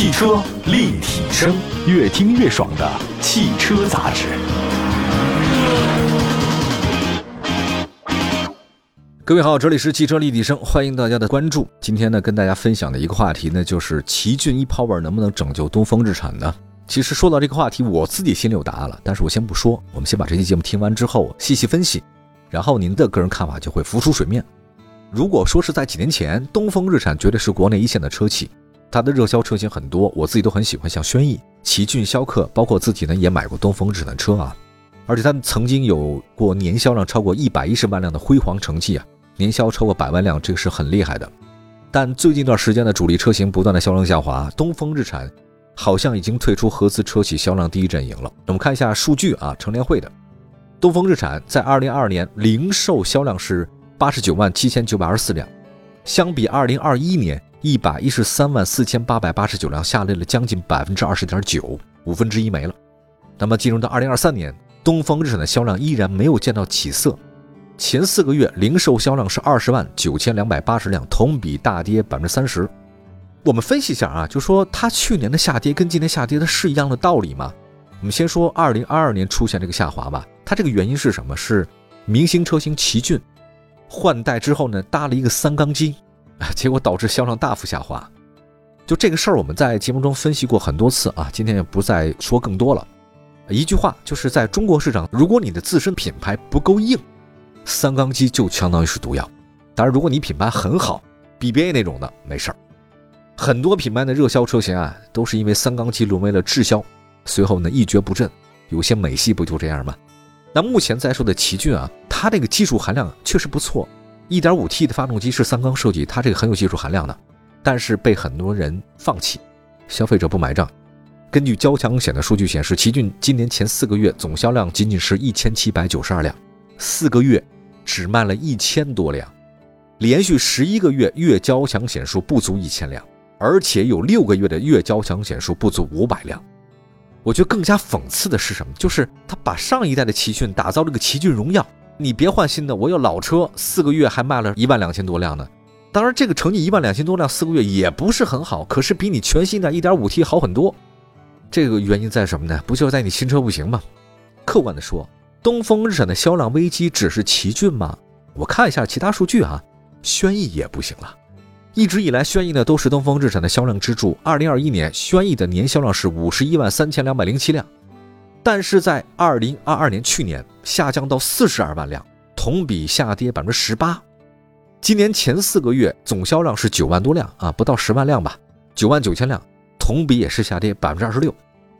汽车立体声，越听越爽的汽车杂志。各位好，这里是汽车立体声，欢迎大家的关注。今天呢，跟大家分享的一个话题呢，就是奇骏 e-Power 能不能拯救东风日产呢？其实说到这个话题，我自己心里有答案了，但是我先不说，我们先把这期节目听完之后细细分析，然后您的个人看法就会浮出水面。如果说是在几年前，东风日产绝对是国内一线的车企，它的热销车型很多，我自己都很喜欢，像轩逸、奇骏、逍客，包括自己呢也买过东风日产车啊，而且它曾经有过年销量超过一百一十万辆的辉煌成绩啊。年销超过百万辆，这个是很厉害的。但最近一段时间的主力车型不断的销量下滑，东风日产好像已经退出合资车企销量第一阵营了。我们看一下数据啊，乘联会的东风日产在二零二二年零售销量是八十九万七千九百二十四辆，相比二零二一年一百一十三万四千八百八十九辆，下跌了将近百分之二十点九，五分之一没了。那么进入到二零二三年，东风日产的销量依然没有见到起色。前四个月零售销量是二十万九千两百八十辆，同比大跌百分之三十。我们分析一下啊，就说它去年的下跌跟今年下跌的是一样的道理吗？我们先说二零二二年出现这个下滑吧，它这个原因是什么？是明星车型奇骏换代之后呢，搭了一个三缸机，结果导致销量大幅下滑。就这个事儿，我们在节目中分析过很多次啊，今天也不再说更多了。一句话，就是在中国市场，如果你的自身品牌不够硬。三缸机就相当于是毒药，当然，如果你品牌很好，BBA 那种的没事儿。很多品牌的热销车型啊，都是因为三缸机沦为了滞销，随后呢一蹶不振。有些美系不就这样吗？那目前在售的奇骏啊，它这个技术含量确实不错，1.5T 的发动机是三缸设计，它这个很有技术含量的，但是被很多人放弃，消费者不买账。根据交强险的数据显示，奇骏今年前四个月总销量仅仅是一千七百九十二辆。四个月只卖了一千多辆，连续十一个月月交强险数不足一千辆，而且有六个月的月交强险数不足五百辆。我觉得更加讽刺的是什么？就是他把上一代的奇骏打造了个奇骏荣耀，你别换新的，我有老车，四个月还卖了一万两千多辆呢。当然，这个成绩一万两千多辆四个月也不是很好，可是比你全新的一点五 T 好很多。这个原因在什么呢？不就是在你新车不行吗？客观的说。东风日产的销量危机只是奇骏吗？我看一下其他数据啊，轩逸也不行了。一直以来，轩逸呢都是东风日产的销量支柱。二零二一年，轩逸的年销量是五十一万三千两百零七辆，但是在二零二二年去年下降到四十二万辆，同比下跌百分之十八。今年前四个月总销量是九万多辆啊，不到十万辆吧，九万九千辆，同比也是下跌百分之二十六。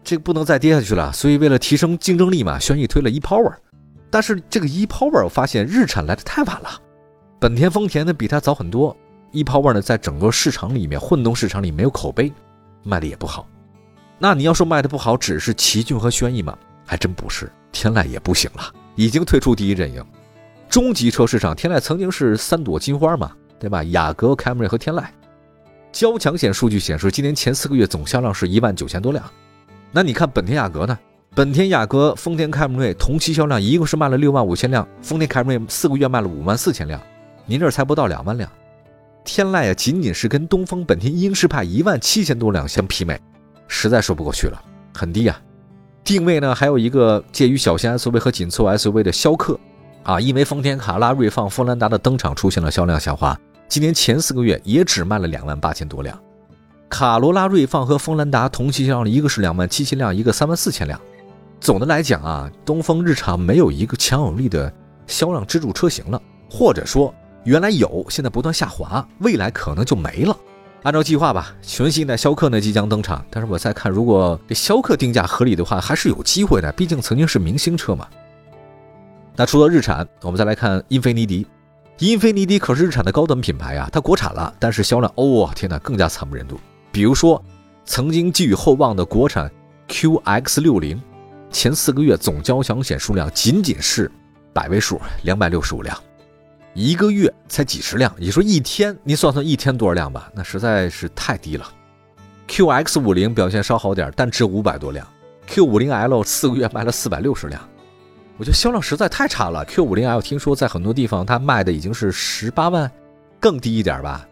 这个不能再跌下去了，所以为了提升竞争力嘛，轩逸推了 ePower，但是这个 ePower 我发现日产来的太晚了，本田、丰田呢比它早很多，ePower 呢在整个市场里面，混动市场里没有口碑，卖的也不好。那你要说卖的不好，只是奇骏和轩逸吗？还真不是，天籁也不行了，已经退出第一阵营。中级车市场，天籁曾经是三朵金花嘛，对吧？雅阁、凯美瑞和天籁。交强险数据显示，今年前四个月总销量是一万九千多辆。那你看本田雅阁呢？本田雅阁、丰田凯美瑞同期销量一共是卖了六万五千辆，丰田凯美瑞四个月卖了五万四千辆，您这才不到两万辆。天籁啊，仅仅是跟东风本田英仕派一万七千多辆相媲美，实在说不过去了，很低呀。定位呢，还有一个介于小型 SUV 和紧凑 SUV 的逍客，啊，因为丰田卡拉、锐放、锋兰达的登场出现了销量下滑，今年前四个月也只卖了两万八千多辆。卡罗拉、锐放和锋兰达同期销量，一个是两万七千辆，一个三万四千辆。总的来讲啊，东风日产没有一个强有力的销量支柱车型了，或者说原来有，现在不断下滑，未来可能就没了。按照计划吧，全新一代逍客呢即将登场，但是我再看，如果这逍客定价合理的话，还是有机会的，毕竟曾经是明星车嘛。那除了日产，我们再来看英菲尼迪。英菲尼迪可是日产的高端品牌啊，它国产了，但是销量，哦天哪，更加惨不忍睹。比如说，曾经寄予厚望的国产 QX 六零，前四个月总交强险数量仅仅是百位数，两百六十五辆，一个月才几十辆。你说一天，你算算一天多少辆吧？那实在是太低了。QX 五零表现稍好点，但只五百多辆。Q 五零 L 四个月卖了四百六十辆，我觉得销量实在太差了。Q 五零 L 听说在很多地方它卖的已经是十八万，更低一点吧。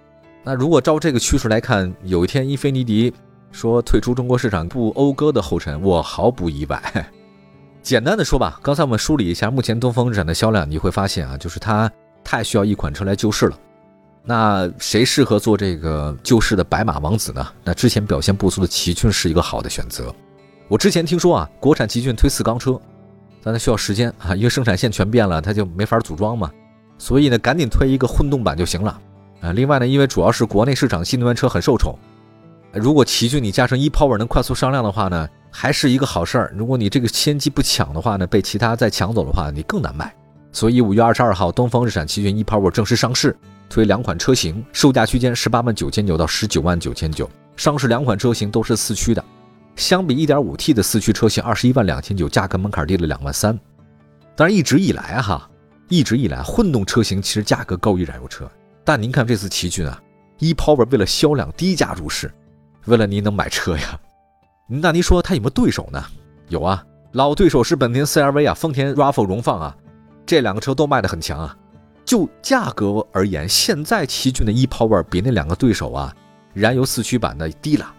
那如果照这个趋势来看，有一天英菲尼迪说退出中国市场步讴歌的后尘，我毫不意外。简单的说吧，刚才我们梳理一下目前东风日产的销量，你会发现啊，就是它太需要一款车来救市了。那谁适合做这个救市的白马王子呢？那之前表现不俗的奇骏是一个好的选择。我之前听说啊，国产奇骏推四缸车，但它需要时间啊，因为生产线全变了，它就没法组装嘛。所以呢，赶紧推一个混动版就行了啊。另外呢，因为主要是国内市场新能源车很受宠，如果奇骏你加上 ePower 能快速上量的话呢，还是一个好事儿。如果你这个先机不抢的话呢，被其他再抢走的话，你更难卖。所以五月二十二号，东风日产奇骏 ePower 正式上市。推两款车型，售价区间十八万九千九到十九万九千九。上市两款车型都是四驱的，相比一点五 T 的四驱车型二十一万两千九，价格门槛低了两万三。当然，一直以来哈，一直以来混动车型其实价格高于燃油车。但您看这次奇骏啊，ePower 为了销量低价入市，为了您能买车呀。那您说它有没有对手呢？有啊，老对手是本田 CR-V 啊，丰田 RAV4 荣放啊，这两个车都卖得很强啊。就价格而言，现在奇骏的 ePower 比那两个对手啊，燃油四驱版的低了。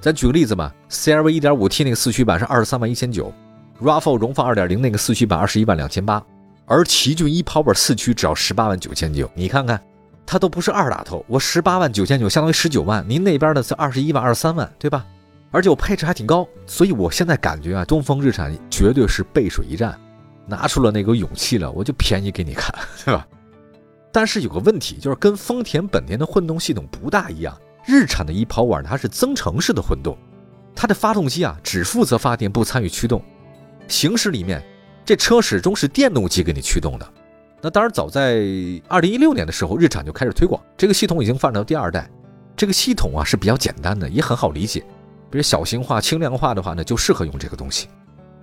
咱举个例子吧，CR-V 1.5T 那个四驱版是二十三万一千九，RAV4 荣放2.0那个四驱版二十一万两千八，而奇骏 ePower 四驱只要十八万九千九。你看看，它都不是二打头，我十八万九千九相当于十九万，您那边的是二十一万、二十三万，对吧？而且我配置还挺高，所以我现在感觉啊，东风日产绝对是背水一战，拿出了那个勇气了，我就便宜给你看，对吧？但是有个问题，就是跟丰田、本田的混动系统不大一样。日产的 ePower 它是增程式的混动，它的发动机啊只负责发电，不参与驱动。行驶里面，这车始终是电动机给你驱动的。那当然，早在2016年的时候，日产就开始推广这个系统，已经发展到第二代。这个系统啊是比较简单的，也很好理解。比如小型化、轻量化的话呢，就适合用这个东西。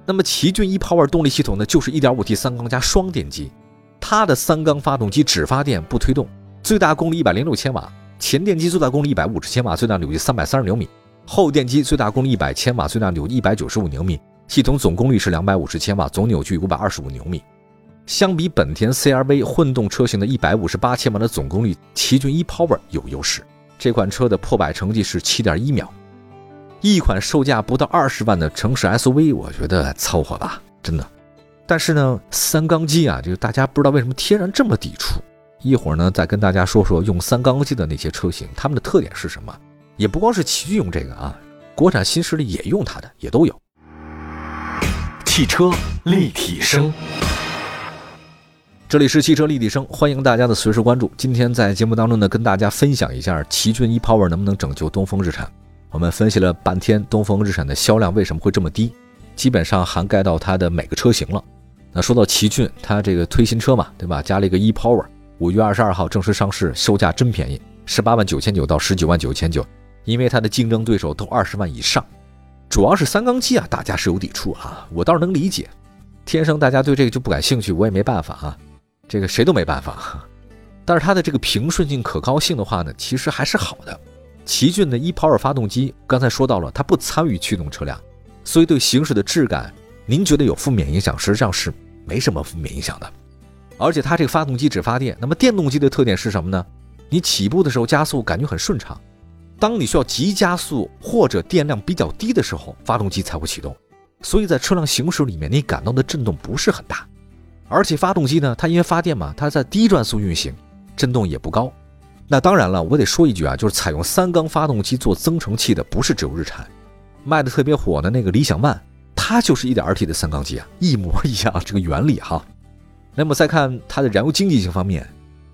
那么奇骏 ePower 动力系统呢，就是 1.5T 三缸加双电机。它的三缸发动机只发电不推动，最大功率一百零六千瓦，前电机最大功率一百五十千瓦，最大扭矩三百三十牛米，后电机最大功率一百千瓦，最大扭矩一百九十五牛米，系统总功率是两百五十千瓦，总扭矩五百二十五牛米。相比本田 CR-V 混动车型的一百五十八千瓦的总功率，奇骏 ePower 有优势。这款车的破百成绩是七点一秒。一款售价不到二十万的城市 SUV，我觉得凑合吧，真的。但是呢，三缸机啊，就是大家不知道为什么天然这么抵触。一会儿呢，再跟大家说说用三缸机的那些车型，它们的特点是什么？也不光是奇骏用这个啊，国产新势力也用它的，也都有。汽车立体声，这里是汽车立体声，欢迎大家的随时关注。今天在节目当中呢，跟大家分享一下奇骏 ePower 能不能拯救东风日产。我们分析了半天，东风日产的销量为什么会这么低？基本上涵盖到它的每个车型了。那说到奇骏，它这个推新车嘛，对吧？加了一个 ePower，五月二十二号正式上市，售价真便宜，十八万九千九到十九万九千九。因为它的竞争对手都二十万以上，主要是三缸机啊，大家是有抵触啊，我倒是能理解。天生大家对这个就不感兴趣，我也没办法啊，这个谁都没办法。但是它的这个平顺性、可靠性的话呢，其实还是好的。奇骏的 EPO2 发动机，刚才说到了，它不参与驱动车辆，所以对行驶的质感，您觉得有负面影响？实际上是。没什么负面影响的，而且它这个发动机只发电。那么电动机的特点是什么呢？你起步的时候加速感觉很顺畅，当你需要急加速或者电量比较低的时候，发动机才会启动。所以在车辆行驶里面，你感到的震动不是很大。而且发动机呢，它因为发电嘛，它在低转速运行，震动也不高。那当然了，我得说一句啊，就是采用三缸发动机做增程器的不是只有日产，卖的特别火的那个理想 ONE。它就是一点二 T 的三缸机啊，一模一样这个原理哈。那么再看它的燃油经济性方面，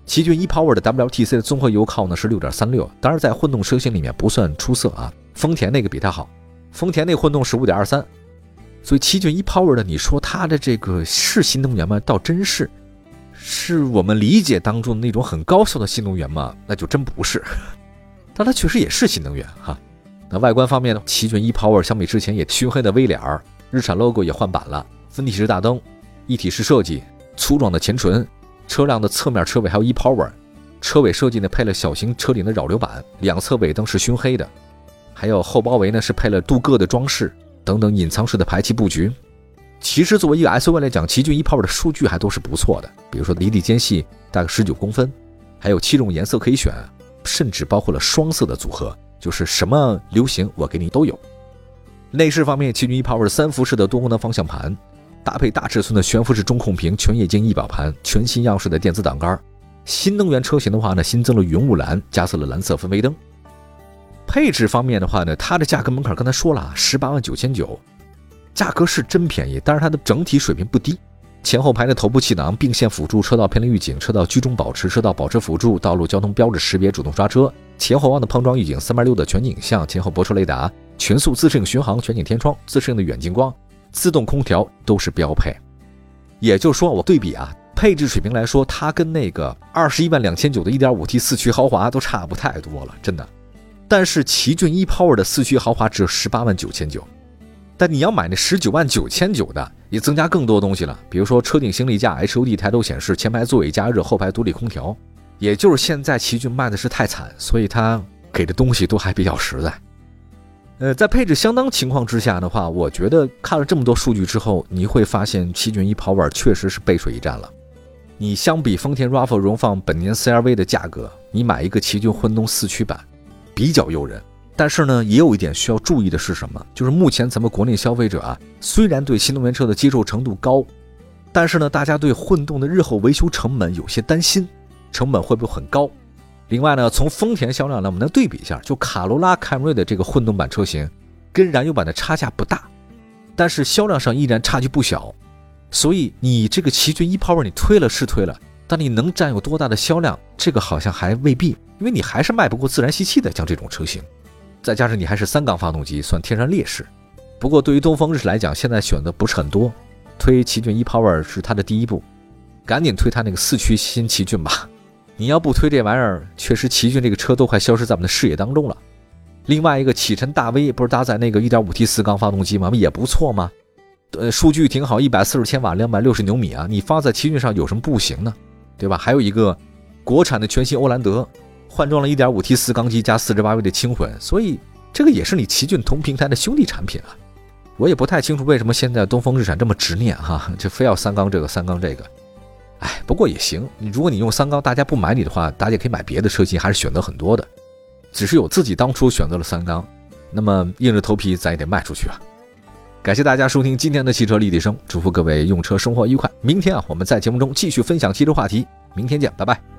奇骏 ePower 的 WLTC 的综合油耗呢是六点三六，当然在混动车型里面不算出色啊。丰田那个比它好，丰田那混动是五点二三，所以奇骏 ePower 的你说它的这个是新能源吗？倒真是，是我们理解当中的那种很高效的新能源吗？那就真不是，但它确实也是新能源哈。那外观方面呢，奇骏 ePower 相比之前也熏黑的 V 脸儿。日产 logo 也换版了，分体式大灯，一体式设计，粗壮的前唇，车辆的侧面车尾还有 ePower，车尾设计呢配了小型车顶的扰流板，两侧尾灯是熏黑的，还有后包围呢是配了镀铬的装饰等等隐藏式的排气布局。其实作为一个 SUV 来讲，奇骏 ePower 的数据还都是不错的，比如说离地间隙大概十九公分，还有七种颜色可以选，甚至包括了双色的组合，就是什么流行我给你都有。内饰方面，奇骏 e-POWER 三辐式的多功能方向盘，搭配大尺寸的悬浮式中控屏、全液晶仪表盘、全新样式的电子挡杆。新能源车型的话呢，新增了云雾蓝，加色了蓝色氛围灯。配置方面的话呢，它的价格门槛刚才说了啊，十八万九千九，价格是真便宜，但是它的整体水平不低。前后排的头部气囊、并线辅助、车道偏离预警、车道居中保持、车道保持辅助、道路交通标志识别、主动刹车、前后望的碰撞预警、三百六的全景影像、前后泊车雷达、全速自适应巡航、全景天窗、自适应的远近光、自动空调都是标配。也就是说，我对比啊，配置水平来说，它跟那个二十一万两千九的 1.5T 四驱豪华都差不太多了，真的。但是奇骏 e-POWER 的四驱豪华只有十八万九千九。但你要买那十九万九千九的，也增加更多东西了，比如说车顶行李架、HUD 抬头显示、前排座椅加热、后排独立空调。也就是现在奇骏卖的是太惨，所以它给的东西都还比较实在。呃，在配置相当情况之下的话，我觉得看了这么多数据之后，你会发现奇骏 e-POWER 确实是背水一战了。你相比丰田 RAV4 荣放本年 CR-V 的价格，你买一个奇骏混动四驱版比较诱人。但是呢，也有一点需要注意的是什么？就是目前咱们国内消费者啊，虽然对新能源车的接受程度高，但是呢，大家对混动的日后维修成本有些担心，成本会不会很高？另外呢，从丰田销量呢，我们能对比一下，就卡罗拉、凯美瑞的这个混动版车型，跟燃油版的差价不大，但是销量上依然差距不小。所以你这个奇骏 e-POWER 你推了是推了，但你能占有多大的销量，这个好像还未必，因为你还是卖不过自然吸气的像这种车型。再加上你还是三缸发动机，算天然劣势。不过对于东风日产来讲，现在选的不是很多，推奇骏 e-POWER 是它的第一步，赶紧推它那个四驱新奇骏吧。你要不推这玩意儿，确实奇骏这个车都快消失在我们的视野当中了。另外一个启辰大 V 不是搭载那个 1.5T 四缸发动机吗？也不错吗？呃，数据挺好，一百四十千瓦，两百六十牛米啊，你放在奇骏上有什么不行呢？对吧？还有一个国产的全新欧蓝德。换装了 1.5T 四缸机加 48V 的轻混，所以这个也是你奇骏同平台的兄弟产品啊。我也不太清楚为什么现在东风日产这么执念哈，就非要三缸这个三缸这个。哎，不过也行，如果你用三缸，大家不买你的话，大家也可以买别的车型，还是选择很多的。只是有自己当初选择了三缸，那么硬着头皮咱也得卖出去啊。感谢大家收听今天的汽车立体声，祝福各位用车生活愉快。明天啊，我们在节目中继续分享汽车话题，明天见，拜拜。